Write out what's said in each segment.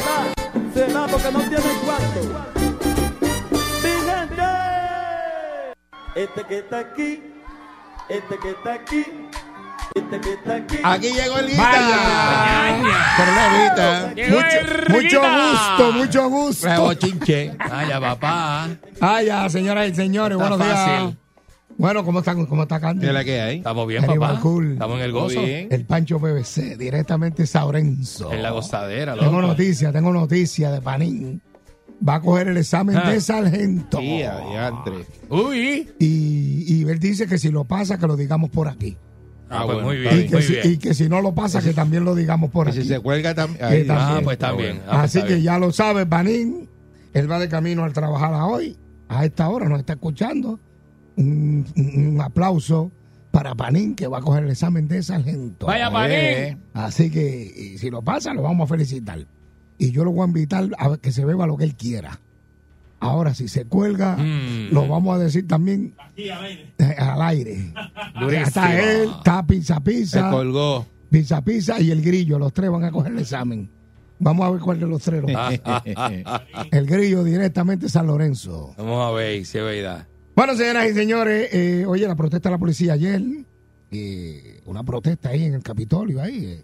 Va, se va porque no tiene cuarto. Mi gente, este que está aquí, este que está aquí, este que está aquí. Aquí llegó el Vaya. guita. Mucho, el mucho Guita. gusto, mucho gusto. Chinche. Vaya, papá. Ah, ya, señoras y señores, Está buenos días. Bueno, ¿cómo está, cómo está Candy? ¿Qué es la que hay? Estamos bien, Very papá. Estamos en el gozo. El Pancho BBC, directamente Saurenzo. En la gozadera, Tengo loco. noticia, tengo noticia de Panín. Va a coger el examen Ah. de sargento. Tía, diantre. Uy. Y, y él dice que si lo pasa, que lo digamos por aquí. Ah, pues bueno, muy bien, Y que, muy si, bien. y que si no lo pasa, que también lo digamos por Y aquí. si se cuelga también. Eh, también. Ah, pues también. Ah, pues Así está que bien. ya lo sabe, Panín. Él va de camino al trabajar a hoy. A esta hora nos está escuchando. Un, aplauso para Panín, que va a coger el examen de sargento. Vaya, pared. Así que y si lo pasa, lo vamos a felicitar. Y yo lo voy a invitar a que se beba lo que él quiera. Ahora, si se cuelga, Mm. lo vamos a decir también eh, al aire. Durísimo. Está él, está Pizza Se Pizza, colgó. Pizza Pizza y el grillo. Los tres van a coger el examen. Vamos a ver cuál de los tres. lo- El grillo directamente San Lorenzo. Vamos a ver si es verdad. Bueno, señoras y señores, eh, oye, la protesta de la policía ayer, eh, una protesta ahí en el Capitolio, ahí, eh,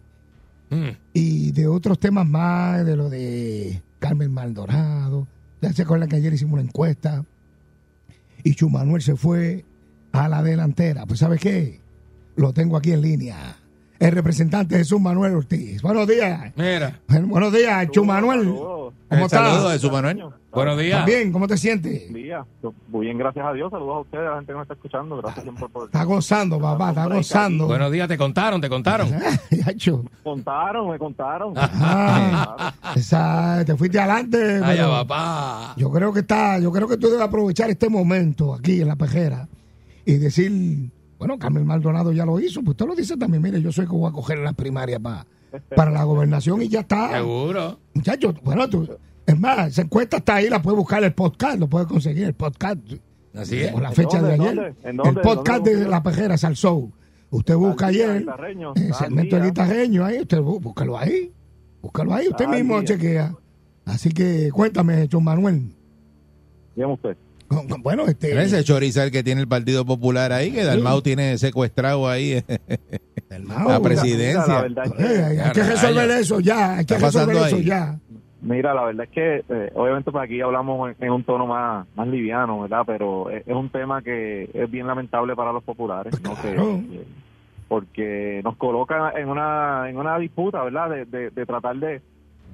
Mm. y de otros temas más, de lo de Carmen Maldonado. Ya se acuerdan que ayer hicimos una encuesta y Chumanuel se fue a la delantera. Pues, ¿sabe qué? Lo tengo aquí en línea. El representante Jesús Manuel Ortiz. Buenos días. Mira. Buenos días, Chumanuel. ¿Cómo Eh, Saludos estás? de su Manuel. Buenos días. Bien, ¿cómo te sientes? día. Muy bien, gracias a Dios. Saludos a ustedes, a la gente que nos está escuchando. Gracias siempre por... Está gozando, papá, está gozando. Buenos días, te contaron, te contaron. Yacho. Contaron, me contaron. Ah, esa- te fuiste adelante. Vaya, pero papá. yo creo que está, yo creo que tú debes aprovechar este momento aquí en la pejera y decir, bueno, Carmen Maldonado ya lo hizo, pues usted lo dice también, mire, yo soy que voy a coger la primaria para para la gobernación y ya está. Seguro. Muchachos, bueno, tú, es más, esa encuesta está ahí, la puedes buscar el podcast, lo puedes conseguir, el podcast. Así es. Con la fecha dónde, de ayer. dónde? El podcast ¿Dónde lo de la pejera, Salsou. Usted busca ayer el segmento del día. guitarreño ahí, usted bú- búscalo ahí. Búscalo ahí, usted mismo día. chequea. Así que cuéntame, John Manuel. Dígame usted. Con- con- Bueno, este. Ese chorizal que tiene el Partido Popular ahí, que Dalmau tiene secuestrado ahí Dalmau, la Mira, presidencia. la verdad es que, eh, hay, hay que resolver eso ya, hay que Está resolver eso ahí. ya. mira, la verdad es que eh, obviamente pues aquí hablamos en, en un tono más, más liviano, ¿verdad? Pero es, es un tema que es bien lamentable para los populares, ¿no? Que- Claro. que- porque nos coloca en una en una disputa, ¿verdad? De, de, de tratar de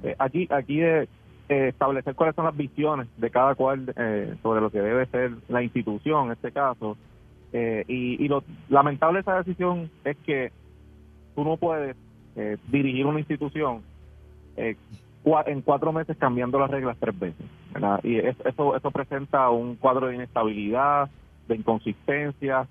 eh, aquí aquí de eh, establecer cuáles son las visiones de cada cual eh, sobre lo que debe ser la institución en este caso. Eh, y y lo lamentable de esa decisión es que tú no puedes eh, dirigir una institución cua- en cuatro meses cambiando las reglas tres veces. ¿verdad? Y es- eso, eso presenta un cuadro de inestabilidad, de inconsistencia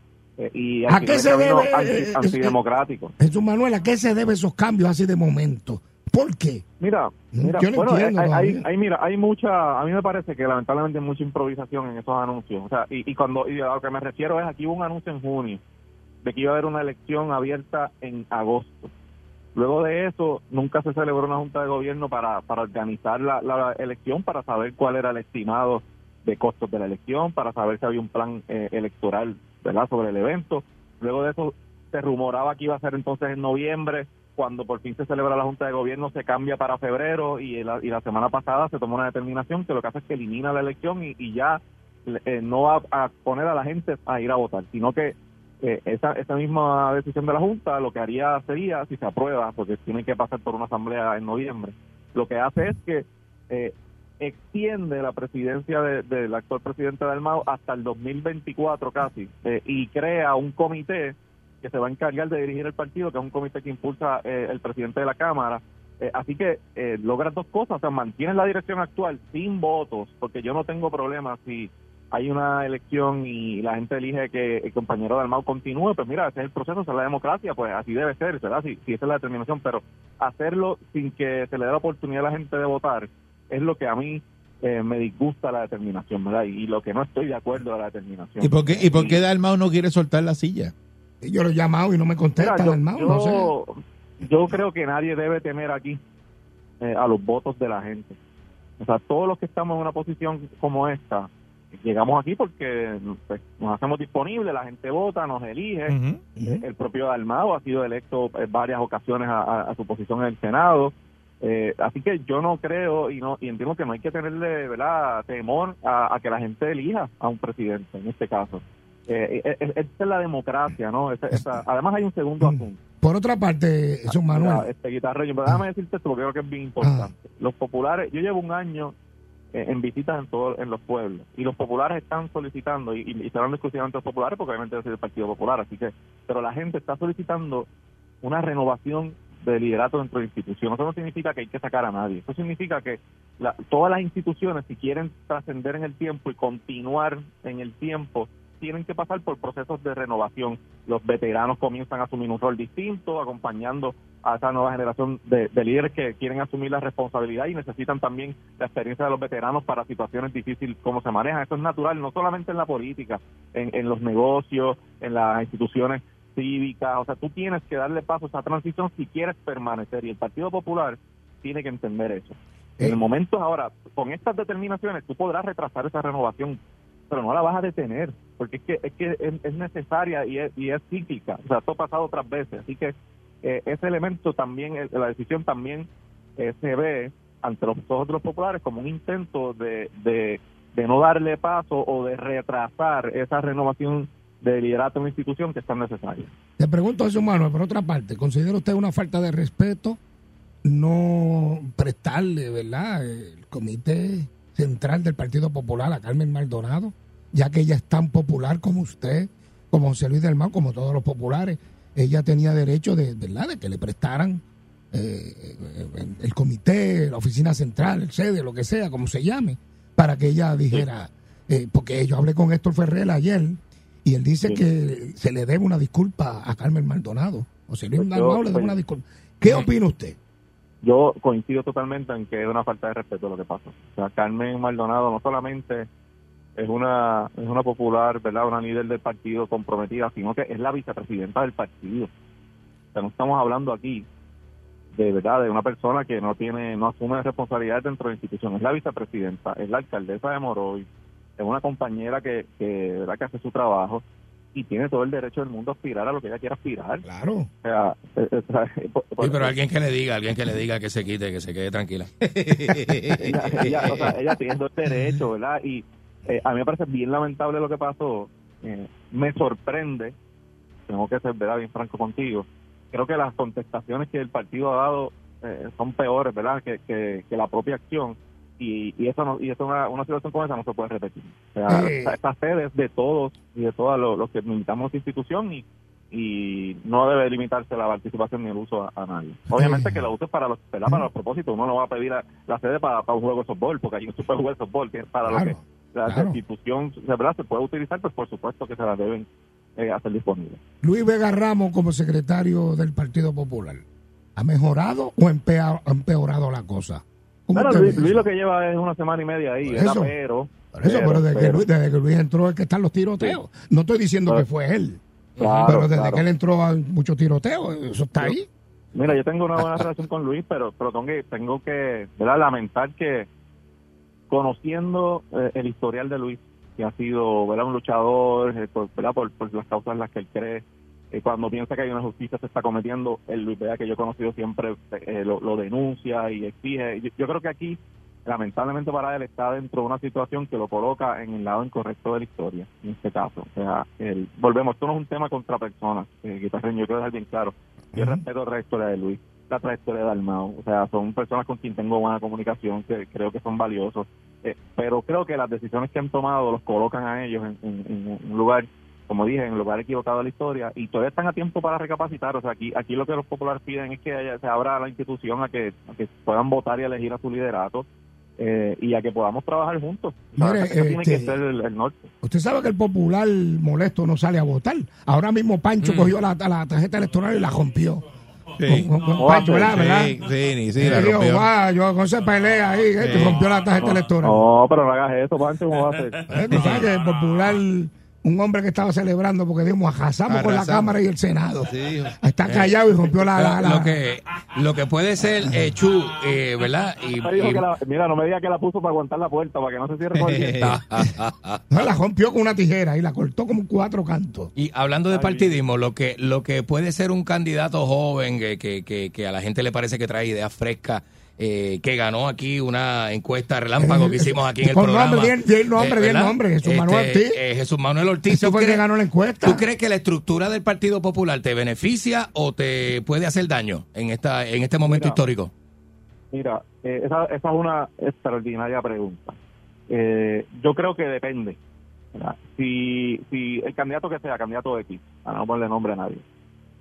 y ¿A qué se debe, anti- antidemocrático. Jesús Manuel, ¿a qué se deben esos cambios así de momento? ¿Por qué? Mira, mira, Yo no bueno, entiendo hay, hay- hay- mira, hay mucha, a mí me parece que lamentablemente hay mucha improvisación en esos anuncios. O sea, y, y cuando, y a lo que me refiero es, aquí hubo un anuncio en junio de que iba a haber una elección abierta en agosto. Luego de eso, nunca se celebró una junta de gobierno para, para organizar la, la elección, para saber cuál era el estimado de costos de la elección, para saber si había un plan eh, electoral, ¿verdad?, sobre el evento. Luego de eso, se rumoraba que iba a ser entonces en noviembre, cuando por fin se celebra la Junta de Gobierno se cambia para febrero y la, y la semana pasada se tomó una determinación que lo que hace es que elimina la elección y, y ya eh, no va a poner a la gente a ir a votar, sino que eh, esa, esa misma decisión de la Junta lo que haría sería, si se aprueba, porque tiene que pasar por una asamblea en noviembre, lo que hace es que eh, extiende la presidencia de- del actual presidente del MAO hasta el 2024 casi eh, y crea un comité que se va a encargar de dirigir el partido, que es un comité que impulsa eh, el presidente de la Cámara. Eh, así que eh, logras dos cosas, o sea, mantienes la dirección actual sin votos, porque yo no tengo problema si hay una elección y la gente elige que el compañero del MAU continúe, pues mira, ese es el proceso, esa es la democracia, pues así debe ser, ¿verdad? Si, si esa es la determinación, pero hacerlo sin que se le dé la oportunidad a la gente de votar es lo que a mí eh, me disgusta la determinación, ¿verdad? Y, lo que no estoy de acuerdo a la determinación. ¿Y por qué, y por qué Dalmau no quiere soltar la silla? Yo lo he llamado y no me contesta, Mira, yo, hermano, no sé. yo, yo creo que nadie debe temer aquí eh, a los votos de la gente. O sea, todos los que estamos en una posición como esta, llegamos aquí porque pues, nos hacemos disponibles, la gente vota, nos elige. Eh, El propio Dalmao ha sido electo en varias ocasiones a, a- a su posición en el Senado. Eh, así que yo no creo y no y entiendo que no hay que tenerle verdad temor a, a que la gente elija a un presidente en este caso. Eh, eh, eh, esta es la democracia, ¿no? Esa- esa- además hay un segundo Mm. asunto. Por otra parte, Jesús Mira, Manuel, este guitarreño, pero déjame decirte esto porque creo que es bien importante. Los populares, yo llevo un año eh, en visitas en todo, en los pueblos y los populares están solicitando y, y, y serán exclusivamente los populares porque obviamente soy del Partido Popular, así que, pero la gente está solicitando una renovación de liderato dentro de la institución. Eso no significa que hay que sacar a nadie. Eso significa que la- todas las instituciones, si quieren trascender en el tiempo y continuar en el tiempo, tienen que pasar por procesos de renovación. Los veteranos comienzan a asumir un rol distinto, acompañando a esa nueva generación de, de líderes que quieren asumir la responsabilidad y necesitan también la experiencia de los veteranos para situaciones difíciles, cómo se manejan. Eso es natural, no solamente en la política, en, en los negocios, en las instituciones cívicas. O sea, tú tienes que darle paso a esa transición si quieres permanecer y el Partido Popular tiene que entender eso. En el momento ahora, con estas determinaciones, tú podrás retrasar esa renovación, pero no la vas a detener, porque es que es, que es, es necesaria y es, y es cíclica. O sea, esto ha pasado otras veces. Así que eh, ese elemento también, eh, la decisión también eh, se ve ante los ojos de los populares como un intento de, de, de no darle paso o de retrasar esa renovación de liderato en una institución que es tan necesaria. te pregunto, Jesús Manuel, por otra parte, ¿considera usted una falta de respeto no prestarle, ¿verdad?, el comité central del Partido Popular a Carmen Maldonado, ya que ella es tan popular como usted, como José Luis del Mar, como todos los populares. Ella tenía derecho de, ¿verdad?, de que le prestaran eh, el, el comité, la oficina central, el sede, lo que sea, como se llame, para que ella dijera, eh, porque yo hablé con Héctor Ferrer ayer y él dice Sí. que se le debe una disculpa a Carmen Maldonado. José Luis Pues Dalmau le debe pues- una disculpa. ¿Qué opina usted? Yo coincido totalmente en que es una falta de respeto lo que pasó. O sea, Carmen Maldonado no solamente es una es una popular, ¿verdad? Una líder del partido comprometida, sino que es la vicepresidenta del partido. O sea, no estamos hablando aquí de verdad de una persona que no tiene no asume responsabilidades dentro de la institución. Es la vicepresidenta, es la alcaldesa de Moroy, es una compañera que, ¿verdad? que hace su trabajo y tiene todo el derecho del mundo a aspirar a lo que ella quiera aspirar. Claro. O sea, eh, eh, o sea, por- por- Sí, pero alguien que le diga, alguien que le diga que se quite, que se quede tranquila. ella, ella, o sea, ella tiene todo el derecho, ¿verdad? Y eh, a mí me parece bien lamentable lo que pasó. Eh, me sorprende, tengo que ser ¿verdad? bien franco contigo. Creo que las contestaciones que el partido ha dado eh, son peores, ¿verdad? Que, que, que la propia acción. Y, y eso no, y eso una, una situación como esa no se puede repetir. O sea, Eh. esta, sede es de todos y de todos los, los que militamos esta institución y y no debe limitarse la participación ni el uso a, a nadie. Obviamente Eh. que lo uses para los, ¿verdad? para los propósitos. Uno no va a pedir a- la sede para, para un juego de softball, porque ahí no se puede jugar softball. que es para lo Claro, que la claro. institución ¿verdad? se puede utilizar, pues por supuesto que se la deben eh, hacer disponible. Luis Vega Ramos como secretario del Partido Popular. ¿Ha mejorado o ha empeorado la cosa? ¿Cómo Bueno, usted Luis, Luis lo que lleva es una semana y media ahí, eso. pero... Por eso, pero, desde, que pero- Luis, desde que Luis entró es que están los tiroteos. No estoy diciendo que fue él, Claro, pero desde claro. que él entró hay muchos tiroteos. Eso está ahí. Mira, yo tengo una buena relación con Luis, pero, pero tengo que, tengo que ¿verdad? lamentar que conociendo eh, el historial de Luis, que ha sido ¿verdad? un luchador eh, por, ¿verdad? Por, por las causas en las que él cree, cuando piensa que hay una justicia se está cometiendo, el Luis Vega que yo he conocido siempre eh, lo, lo denuncia y exige. Yo, yo creo que aquí, lamentablemente para él, está dentro de una situación que lo coloca en el lado incorrecto de la historia, en este caso. O sea, el- volvemos, esto no es un tema contra personas, eh, guitarreño, yo quiero dejar bien claro. Yo Ujú. respeto la historia de Luis, la trayectoria de Dalmau. O sea, son personas con quien tengo buena comunicación, que creo que son valiosos. Eh, pero creo que las decisiones que han tomado los colocan a ellos en, en- en un lugar, como dije, en el lugar equivocado de la historia y todavía están a tiempo para recapacitar. O sea, aquí aquí lo que los populares piden es que haya- se abra la institución a que, a que puedan votar y elegir a su liderato eh, y a que podamos trabajar juntos. O sea, Mire, ese tiene que este- ser el, el norte. Usted sabe que el popular molesto no sale a votar. Ahora mismo Pancho cogió la, la tarjeta electoral y la rompió. Sí. Con, con- con Oh, Pancho, sí, ¿verdad? ¿verdad? Sí, sí, sí, Y la dijo, rompió. "Guau, yo con esa pelea ahí, eh, Sí. rompió la tarjeta electoral. No, pero no hagas eso, Pancho, ¿cómo va a ser? Eh, tú sabes que el popular, un hombre que estaba celebrando porque dijimos, arrasamos con la Arrasamos. Cámara y el Senado. Sí, hijo. Está callado y rompió la... la- la- Lo que, lo que puede ser eh, Chu, eh, ¿verdad? Y, y- la- mira, no me diga que la puso para aguantar la puerta, para que no se cierre viento. No, la rompió con una tijera y la cortó como cuatro cantos. Y hablando de partidismo, lo que lo que puede ser un candidato joven que, que, que, que a la gente le parece que trae ideas frescas, eh, que ganó aquí una encuesta relámpago que hicimos aquí en el Con programa. nombre, di el- di el nombre, ¿verdad? nombre, Jesús Manuel Este, Ortiz. eh, Jesús Manuel Ortiz. ¿tú fue el que crees- ganó la encuesta. ¿Tú crees que la estructura del Partido Popular te beneficia o te puede hacer daño en esta en este momento Mira. histórico? Mira, eh, esa, esa es una extraordinaria pregunta. Eh, yo creo que depende. ¿verdad? Si, si el candidato que sea, candidato X, para no ponerle nombre a nadie,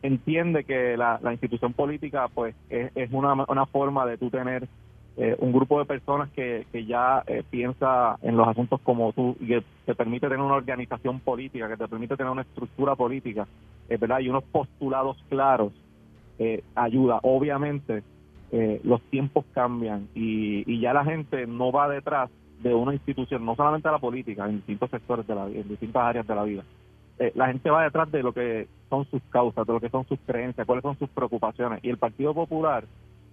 entiende que la, la institución política pues es, una, una forma de tú tener eh, un grupo de personas que, que ya eh, piensa en los asuntos como tú y que te permite tener una organización política, que te permite tener una estructura política, eh, ¿verdad? Y unos postulados claros, eh, ayuda. Obviamente, los tiempos cambian y, y ya la gente no va detrás de una institución, no solamente de la política, en distintos sectores de la en distintas áreas de la vida. Eh, la gente va detrás de lo que son sus causas, de lo que son sus creencias, cuáles son sus preocupaciones. Y el Partido Popular,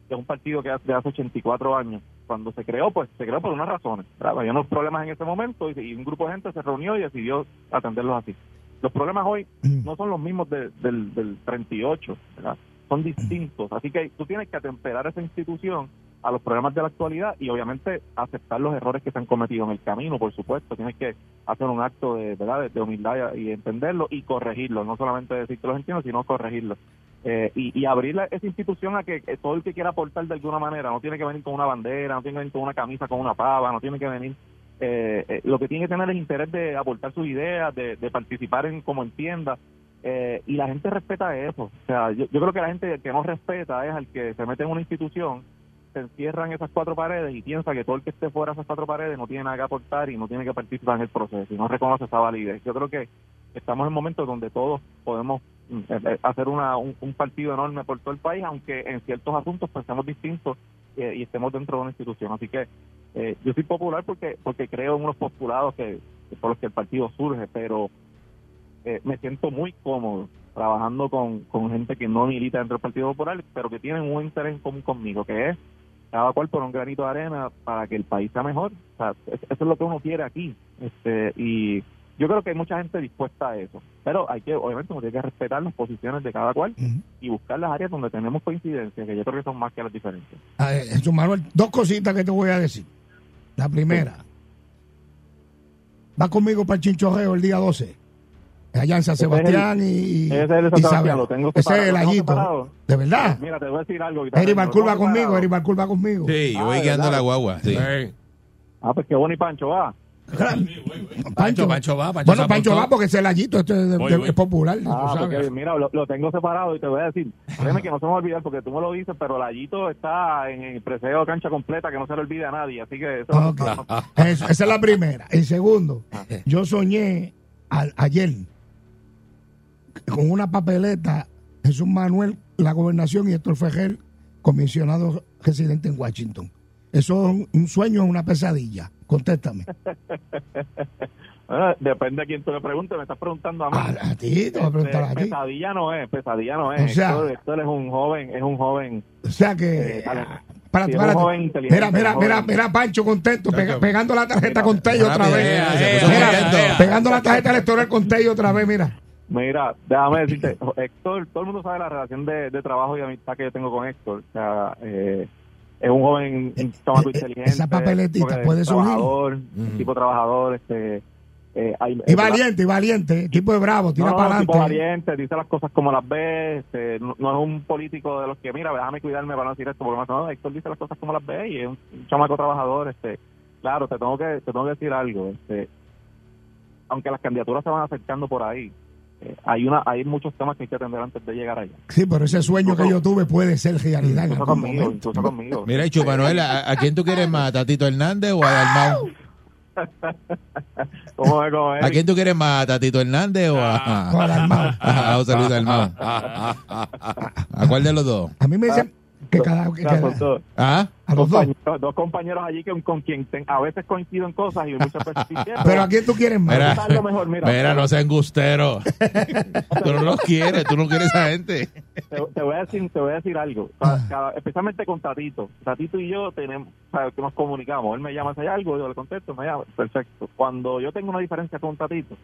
que es un partido que hace, de hace 84 años, cuando se creó, pues se creó por unas razones. ¿verdad? Había unos problemas en ese momento y, y un grupo de gente se reunió y decidió atenderlos así. Los problemas hoy no son los mismos de- del, del 38, ¿verdad? son distintos. Así que tú tienes que atemperar esa institución a los problemas de la actualidad y obviamente aceptar los errores que se han cometido en el camino, por supuesto. Tienes que hacer un acto de, ¿verdad? de, humildad y entenderlo y corregirlo, no solamente decir que los entiendo, sino corregirlo. Eh, y, y abrir la- esa institución a que, que todo el que quiera aportar de alguna manera, no tiene que venir con una bandera, no tiene que venir con una camisa, con una pava, no tiene que venir eh, eh, lo que tiene que tener es interés de aportar sus ideas, de, de participar en como entienda. eh, y la gente respeta eso. O sea, yo, yo creo que la gente que no respeta es al que se mete en una institución, se encierra en esas cuatro paredes y piensa que todo el que esté fuera de esas cuatro paredes no tiene nada que aportar y no tiene que participar en el proceso y no reconoce esa validez. Yo creo que estamos en momentos donde todos podemos mm, eh, eh, hacer una, un, un partido enorme por todo el país, aunque en ciertos asuntos pensemos distintos eh, y estemos dentro de una institución. Así que yo soy popular porque porque creo en unos postulados que, que por los que el partido surge, pero eh, me siento muy cómodo trabajando con, con gente que no milita dentro del Partido Popular, pero que tienen un interés en común conmigo, que es cada cual por un granito de arena para que el país sea mejor. O sea, es- eso es lo que uno quiere aquí. este Y yo creo que hay mucha gente dispuesta a eso, pero hay que, obviamente, uno tiene que respetar las posiciones de cada cual y buscar las áreas donde tenemos coincidencias, que yo creo que son más que las diferencias. A ver, Jesús Manuel, dos cositas que te voy a decir. La primera, va conmigo para el chinchorreo el día 12. Allá en San Ese es Sebastián y, y ese es el de San. Sebastián, lo tengo Ese es el allito. ¿De verdad? Mira, te voy a decir algo. Eri lo va conmigo. Eri Barcul va conmigo. Sí, yo Ah, voy ¿de guiando la guagua. Sí. Ey, Ah, pues qué bueno y Pancho va. Pancho, Pancho va, Pancho bueno, Pancho va porque ese allito este es, de- Voy, de- voy. es popular. tú Ah, sabes. porque mira, lo, lo tengo separado y te voy a decir, créeme que no se me va a olvidar porque tú me lo dices, pero Lallito está en el preseo cancha completa que no se le olvide a nadie, así que eso Ok. Eso- esa es la primera. El segundo, Ah. yo soñé a- ayer con una papeleta Jesús Manuel, la gobernación y Héctor Fejel, comisionado residente en Washington. Eso es un, sueño o una pesadilla. Contéstame. Bueno, depende a quién tú le preguntes, me estás preguntando a mí. A, a ti, te voy a preguntar a Este, ti. pesadilla no es, pesadilla no es. O sea- Héctor, Héctor es un joven, es un joven. O sea que. Eh, dale. para Sí, tu es un para- joven inteligente, Mira, mira, mira, mira, Pancho contento, pega- pegando la tarjeta con Tello otra vez. Mira, pegando la tarjeta electoral con Tello otra vez, mira. Mira, déjame decirte, Héctor, todo el mundo sabe la relación de, de trabajo y amistad que yo tengo con Héctor. O sea, eh, es un joven, un chamaco Eh, eh, inteligente. esa papeletita puede subir. trabajador, un Ujú. tipo trabajador, este, Eh, hay- Y valiente, y valiente, tipo de bravo, tira no, para no, tipo adelante. valiente, dice las cosas como las ve, este, no, no es un político de los que, mira, déjame cuidarme para no decir esto, porque más no, Héctor dice las cosas como las ve y es un, un chamaco trabajador, este, claro, te tengo que, te tengo que decir algo, este, aunque las candidaturas se van acercando por ahí, eh, hay una, hay muchos temas que hay que atender antes de llegar allá, Sí, pero ese sueño que yo tuve puede ser realidad en incluso algún conmigo, momento. incluso conmigo. Mira, y ¿a, a quién tú quieres más? ¿A Tatito Hernández o a Dalmau? ¿Cómo es, cómo es? ¿A quién tú quieres más? ¿A Tatito Hernández o a, al Dalmau. a José Luis Dalmau? ¿A cuál de los dos? A mí me dicen que cada... que cada- ¿Ah? a los dos. compañeros, dos compañeros allí que, con quien ten- a veces coincido en cosas y muchas veces. Pero ¿a quién tú quieres más? Mira, mejor, mira. mira, no sean gusteros. Tú no los quieres, tú no quieres a esa gente. te, te voy a decir te voy a decir algo Ah. cada- especialmente con Tatito Tatito y yo tenemos o sea, que nos comunicamos él me llama si hay algo yo le contesto me llama perfecto cuando yo tengo una diferencia con Tatito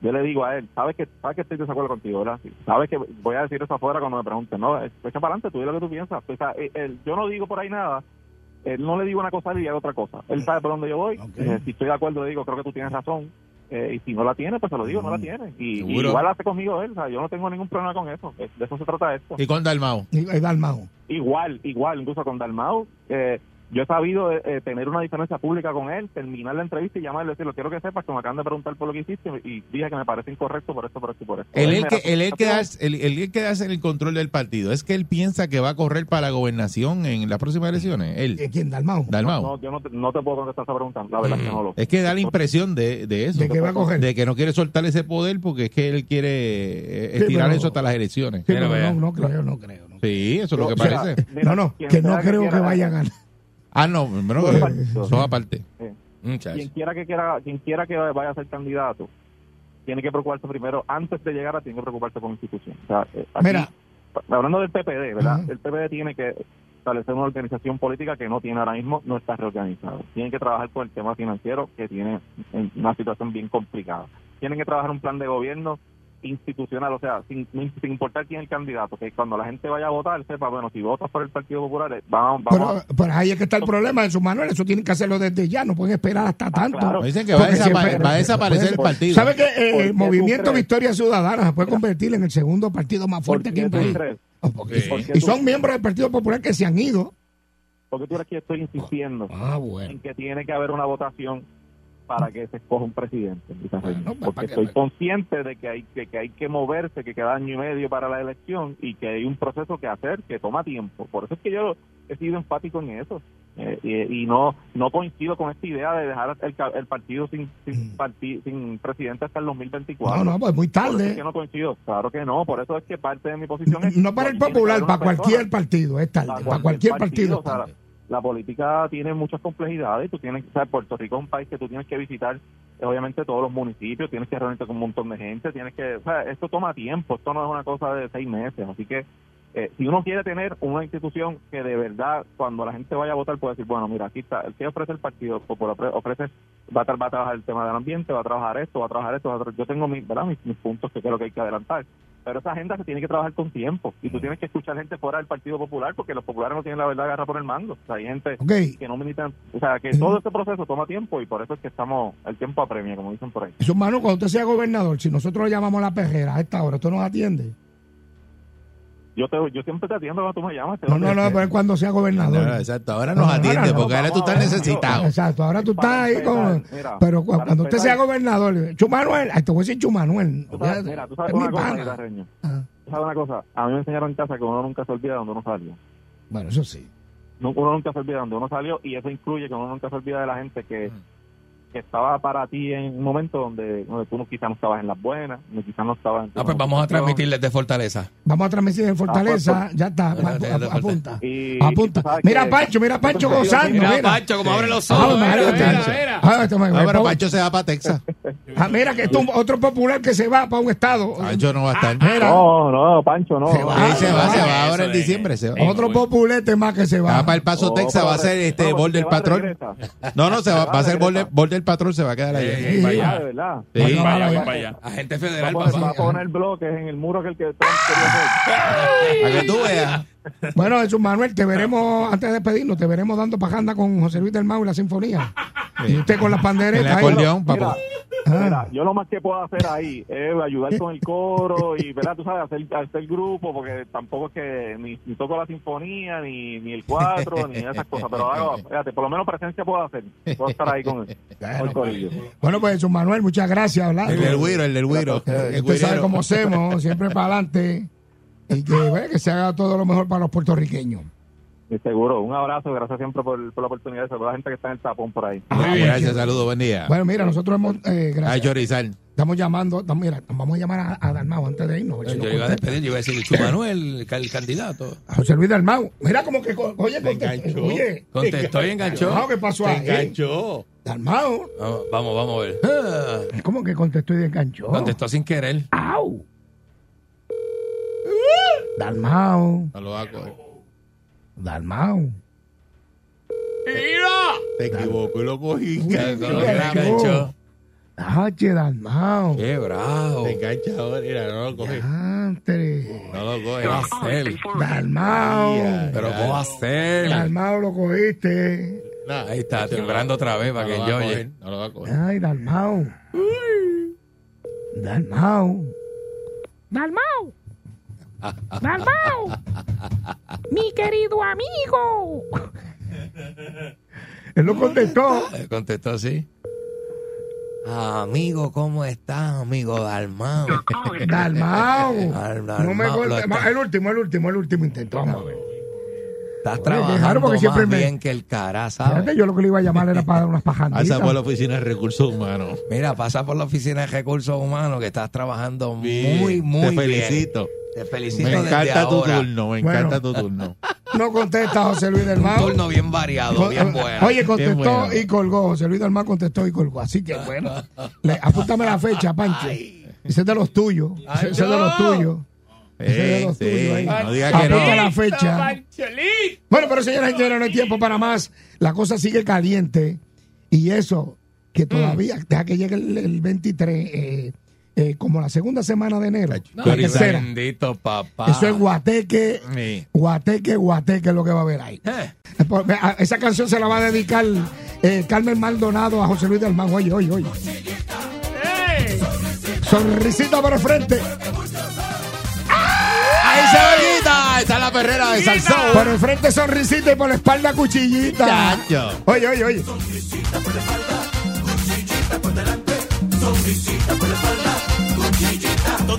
yo le digo a él sabes que sabes que estoy de desacuerdo contigo verdad sabes que voy a decir eso afuera cuando me pregunten no echa para adelante tú di lo que tú piensas o sea, él- él- yo no digo por ahí nada él no le digo una cosa y hago otra cosa. Él sabe por dónde yo voy Ok. Eh, si estoy de acuerdo le digo creo que tú tienes razón Eh, y si no la tiene pues se lo digo no la tiene y, igual hace conmigo él o sea, yo no tengo ningún problema con eso de eso se trata esto. ¿Y con Dalmau? Y y Dalmau. Igual, igual, incluso con Dalmau, eh, yo he sabido eh, eh, tener una diferencia pública con él, terminar la entrevista y llamarle y decirle, quiero que sepas que me acaban de preguntar por lo que hiciste y dije que me parece incorrecto por esto, por esto y por esto. El, Él el me que, da- el, el que da- el, el que hace el control del partido, es que él piensa que va a correr para la gobernación en las próximas elecciones. Él, ¿De quién? Dalmau. Dalmau. No, yo no te, no te puedo contestar esa pregunta, la verdad es que no lo Es que da la impresión de, de eso. ¿De qué va a coger? De que no quiere soltar ese poder porque es que él quiere eh, Sí, estirar pero- eso hasta las elecciones. Sí, pero no, no creo, no creo. no. Sí, eso es lo que parece. mira, No, no, que no creo que quiera- vaya a ganar. Ah, no, bueno, son aparte. eh, Muchachos. quien quiera que quiera, quien quiera que vaya a ser candidato, tiene que preocuparse primero, antes de llegar a tiene que preocuparse por la institución. O sea, eh, aquí- Mira. hablando del PPD, ¿verdad? El PPD tiene que establecer una organización política que no tiene ahora mismo, no está reorganizado. Tienen que trabajar con el tema financiero, que tiene en- una situación bien complicada. Tienen que trabajar un plan de gobierno institucional, o sea, sin, sin importar quién es el candidato, que cuando la gente vaya a votar, sepa, bueno, si votas por el Partido Popular, eh, vamos, vamos Pero, pero ahí es que está el problema de su Manuel. Eso tienen que hacerlo desde ya. No pueden esperar hasta tanto. claro. Dicen que va a, Porque desapa- siempre- va a desaparecer el partido. ¿Sabe que eh, ¿Por qué el tú Movimiento? Victoria Ciudadana se puede convertir en el segundo partido más ¿Por fuerte aquí en tú el país? Oh, porque- Sí. ¿Por qué Y son miembros del Partido Popular que se han ido. Porque tú eres que estoy insistiendo Ah, bueno. en que tiene que haber una votación para que se escoja un presidente. Bueno, pues, porque estoy consciente de que hay que, que hay que moverse, que queda año y medio para la elección y que hay un proceso que hacer que toma tiempo. Por eso es que yo he sido enfático en eso. Eh, y, y no no coincido con esta idea de dejar el, el partido sin sin, Mm. sin presidente hasta el 2024. No, no, pues muy Por eso es tarde. que no coincido. Claro que no. Por eso es que parte de mi posición es... No para el Popular, para cualquier persona partido es tarde. Para cualquier partido. tarde. La política tiene muchas complejidades. Tú tienes, o sea, Puerto Rico es un país que tú tienes que visitar, eh, obviamente, todos los municipios, tienes que reunirte con un montón de gente, tienes que, o sea, esto toma tiempo, esto no es una cosa de seis meses. Así que, eh, si uno quiere tener una institución que de verdad, cuando la gente vaya a votar, puede decir, bueno, mira, aquí está, que ofrece el Partido Popular, ofre- ofrece, va a, va a trabajar el tema del ambiente, va a trabajar esto, va a trabajar esto, va a tra- yo tengo mis, ¿verdad? mis, mis puntos que creo que hay que adelantar. Pero esa agenda se tiene que trabajar con tiempo y tú tienes que escuchar gente fuera del Partido Popular porque los populares no tienen la verdad agarra por el mando. O sea, hay gente que no militan, o sea, que todo este proceso toma tiempo y por eso es que estamos, el tiempo apremia, como dicen por ahí. Su hermano, cuando usted sea gobernador, si nosotros lo llamamos a la perrera a esta hora, ¿usted nos atiende? Yo te, yo siempre te atiendo cuando tú me llamas. te No, no, no, pero es cuando sea gobernador. No, exacto, ahora nos No, no, atiende no, porque ahora tú estás necesitado. Exacto, ahora tú estás ahí con... mira, Pero cu- para cuando usted sea gobernador, Chumanuel, te voy a decir Chumanuel. Tú sabes- mira, tú sabes Es una mi cosa. Ah, Tú sabes una cosa, a mí me enseñaron en casa que uno nunca se olvida de donde uno salió. Bueno, eso sí. No- Uno nunca se olvida de donde uno salió y eso incluye que uno nunca se olvida de la gente que, que estaba para ti en un momento donde, donde tú no, quizás no estabas en las buenas, ni quizás no estabas en Ah, pues vamos a transmitirles de Fortaleza. Vamos a transmitir en Fortaleza. pues, ya está. Te- apunta. Y- Apunta. y Mira, que- Pancho, mira, Pancho gozando. Mira, Mira, Pancho, como abre los Ah, ojos. mira, Mira, mira, mira, mira. Ah, este No, Pancho se va para Texas. Ah, mira, que esto es otro popular que se va para un estado. Pancho no va a estar. Mira, No, no, Pancho, no. Se va. Sí, se va, se va ahora en diciembre. Se va. otro populete más que se va. Va para el Paso Oh, Texas, va a ser este va, patrón. No, no, se va, va a ser regresa. bol, de- bol del patrón, se va a quedar allá. Eh, Sí. vaya. Ah, de verdad. Sí. Vaya, vaya. Agente federal, va a poner bloques en el muro que el que Trump quería hacer. Para que tú veas. Bueno, Jesús Manuel, te veremos, antes de despedirnos, te veremos dando pajanda con José Luis del Mau y la Sinfonía. Y usted con las El panderetas. ahí. acordeón, Mira, papá. Mira, yo lo más que puedo hacer ahí es ayudar con el coro y, ¿verdad? Tú sabes, hacer, hacer grupo, porque tampoco es que ni, ni toco la sinfonía, ni, ni el cuatro, ni esas cosas, pero hago, fíjate, por lo menos presencia puedo hacer. Puedo estar ahí con, con el corillo. Bueno, pues Jesús Manuel, muchas gracias, ¿verdad? El del güiro, el del El Usted sabe cómo hacemos, siempre para adelante. Y que, bueno, que se haga todo lo mejor para los puertorriqueños. Seguro, un abrazo, gracias siempre por, por la oportunidad de saludar a la gente que está en el tapón por ahí. Muy Ah, bien, gracias, saludos, buen día. Bueno, mira, nosotros hemos, eh, A gracias, chorizar. estamos llamando, estamos, mira, vamos a llamar a, a Dalmau antes de irnos. a si Yo iba a despedir, yo iba a decir Chu Manuel, el, el candidato. A José Luis Dalmau. Mira como que, oye, Me contestó. enganchó. Oye, Contestó y enganchó. ¿qué pasó ahí? enganchó. Dalmau, Vamos, vamos, vamos a ver. Ah, ¿cómo que contestó y enganchó? Contestó sin querer. ¡Au! Dalmau, No lo va a coger. Dalmau. Te equivocó y lo Te le bravo. enganchó. Dalmau. Qué bravo. engancha ahora. Mira, no lo coge. Antre. No lo coge. ¿Qué va a hacer? Dalmau. Pero ¿cómo va a hacer? Dalmau lo cogiste. Nah, Ahí está, ese no timbrando otra vez para no que yo coger, No lo va a coger. Ay, Dalmau. Dalmau. Dalmau. Dalmau. Mi querido amigo. Él lo contestó. Eh, Contestó así. Amigo, ¿cómo estás, amigo Dalmao? Dalmau. Dalmau, No me El último, el último, el último intento. Vamos a ver. Estás trabajando más siempre me- bien que el cara, ¿sabes? Fíjate, yo lo que le iba a llamar era para dar unas pajanditas. Pasa por la oficina de recursos humanos. Mira, pasa por la oficina de recursos humanos que estás trabajando Bien, muy, muy Te bien. Felicito. Te felicito Me desde encanta tu ahora. turno, me Bueno. encanta tu turno. No contesta José Luis del Un Mar. turno bien variado, bien bueno. Oye, contestó bueno. y colgó. José Luis del Mar contestó y colgó. Así que bueno. Le, apúntame la fecha, Pancho. Ese es de los tuyos. Ese ese es de los tuyos. Ese es de Sí, los sí, tuyos ahí. no diga que no. Apunta la fecha. Bueno, pero señoras y señores, no hay tiempo para más. La cosa sigue caliente. Y eso, que todavía, deja que llegue el, el 23, eh, eh, como la segunda semana de enero. No, la tercera. bendito papá. Eso es guateque, Sí. guateque, guateque es lo que va a haber ahí. Eh, Por- a- Esa canción se la va a dedicar eh, Carmen Maldonado a José Luis del Man. Oye, oye, oye. Sonrisita por el frente. Ahí se ve quita. Está la perrera de Salsón. Por el frente sonrisita y por la espalda cuchillita. Chacho. Oye, oye, oye. Todo